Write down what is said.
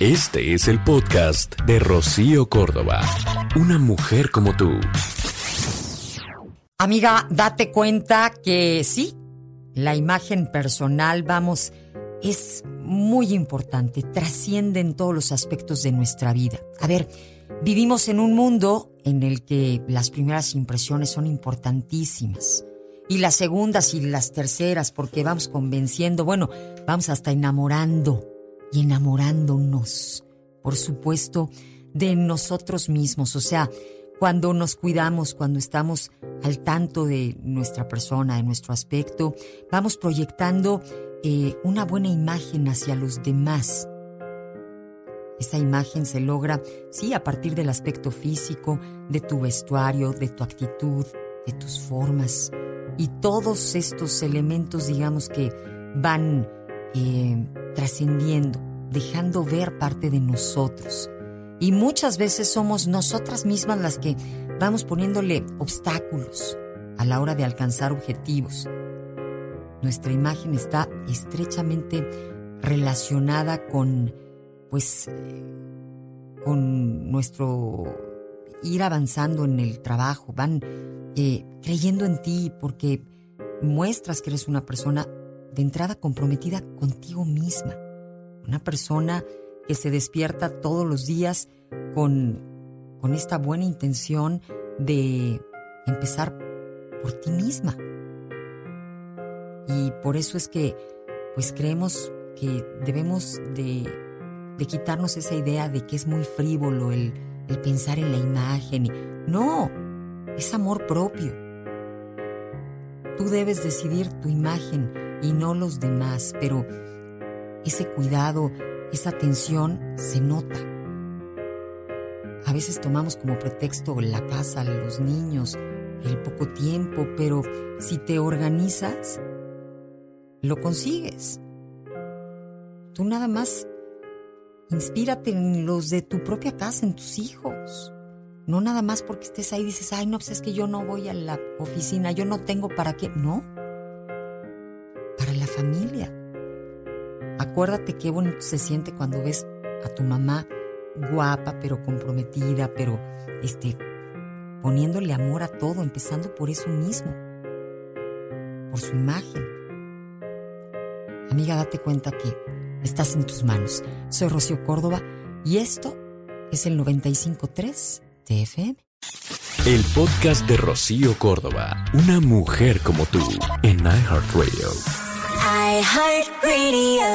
Este es el podcast de Rocío Córdoba. Una mujer como tú. Amiga, date cuenta que sí, la imagen personal, vamos, es muy importante, trasciende en todos los aspectos de nuestra vida. A ver, vivimos en un mundo en el que las primeras impresiones son importantísimas. Y las segundas y las terceras, porque vamos convenciendo, bueno, vamos hasta enamorando y enamorándonos, por supuesto, de nosotros mismos. O sea, cuando nos cuidamos, cuando estamos al tanto de nuestra persona, de nuestro aspecto, vamos proyectando eh, una buena imagen hacia los demás. Esa imagen se logra, sí, a partir del aspecto físico, de tu vestuario, de tu actitud, de tus formas. Y todos estos elementos, digamos que van eh, trascendiendo, dejando ver parte de nosotros. Y muchas veces somos nosotras mismas las que vamos poniéndole obstáculos a la hora de alcanzar objetivos. Nuestra imagen está estrechamente relacionada con, pues, con nuestro ir avanzando en el trabajo, van eh, creyendo en ti porque muestras que eres una persona de entrada comprometida contigo misma, una persona que se despierta todos los días con, con esta buena intención de empezar por ti misma. Y por eso es que pues creemos que debemos de, de quitarnos esa idea de que es muy frívolo el, el pensar en la imagen. No, es amor propio. Tú debes decidir tu imagen y no los demás, pero ese cuidado, esa atención se nota. A veces tomamos como pretexto la casa, los niños, el poco tiempo, pero si te organizas, lo consigues. Tú nada más inspírate en los de tu propia casa, en tus hijos. No nada más porque estés ahí dices, ay, no, pues es que yo no voy a la oficina, yo no tengo para qué. No, familia. Acuérdate qué bonito se siente cuando ves a tu mamá guapa, pero comprometida, pero este, poniéndole amor a todo, empezando por eso mismo, por su imagen. Amiga, date cuenta que estás en tus manos. Soy Rocío Córdoba y esto es el 953 TFM. El podcast de Rocío Córdoba, una mujer como tú, en iHeartRadio. iHeartRadio.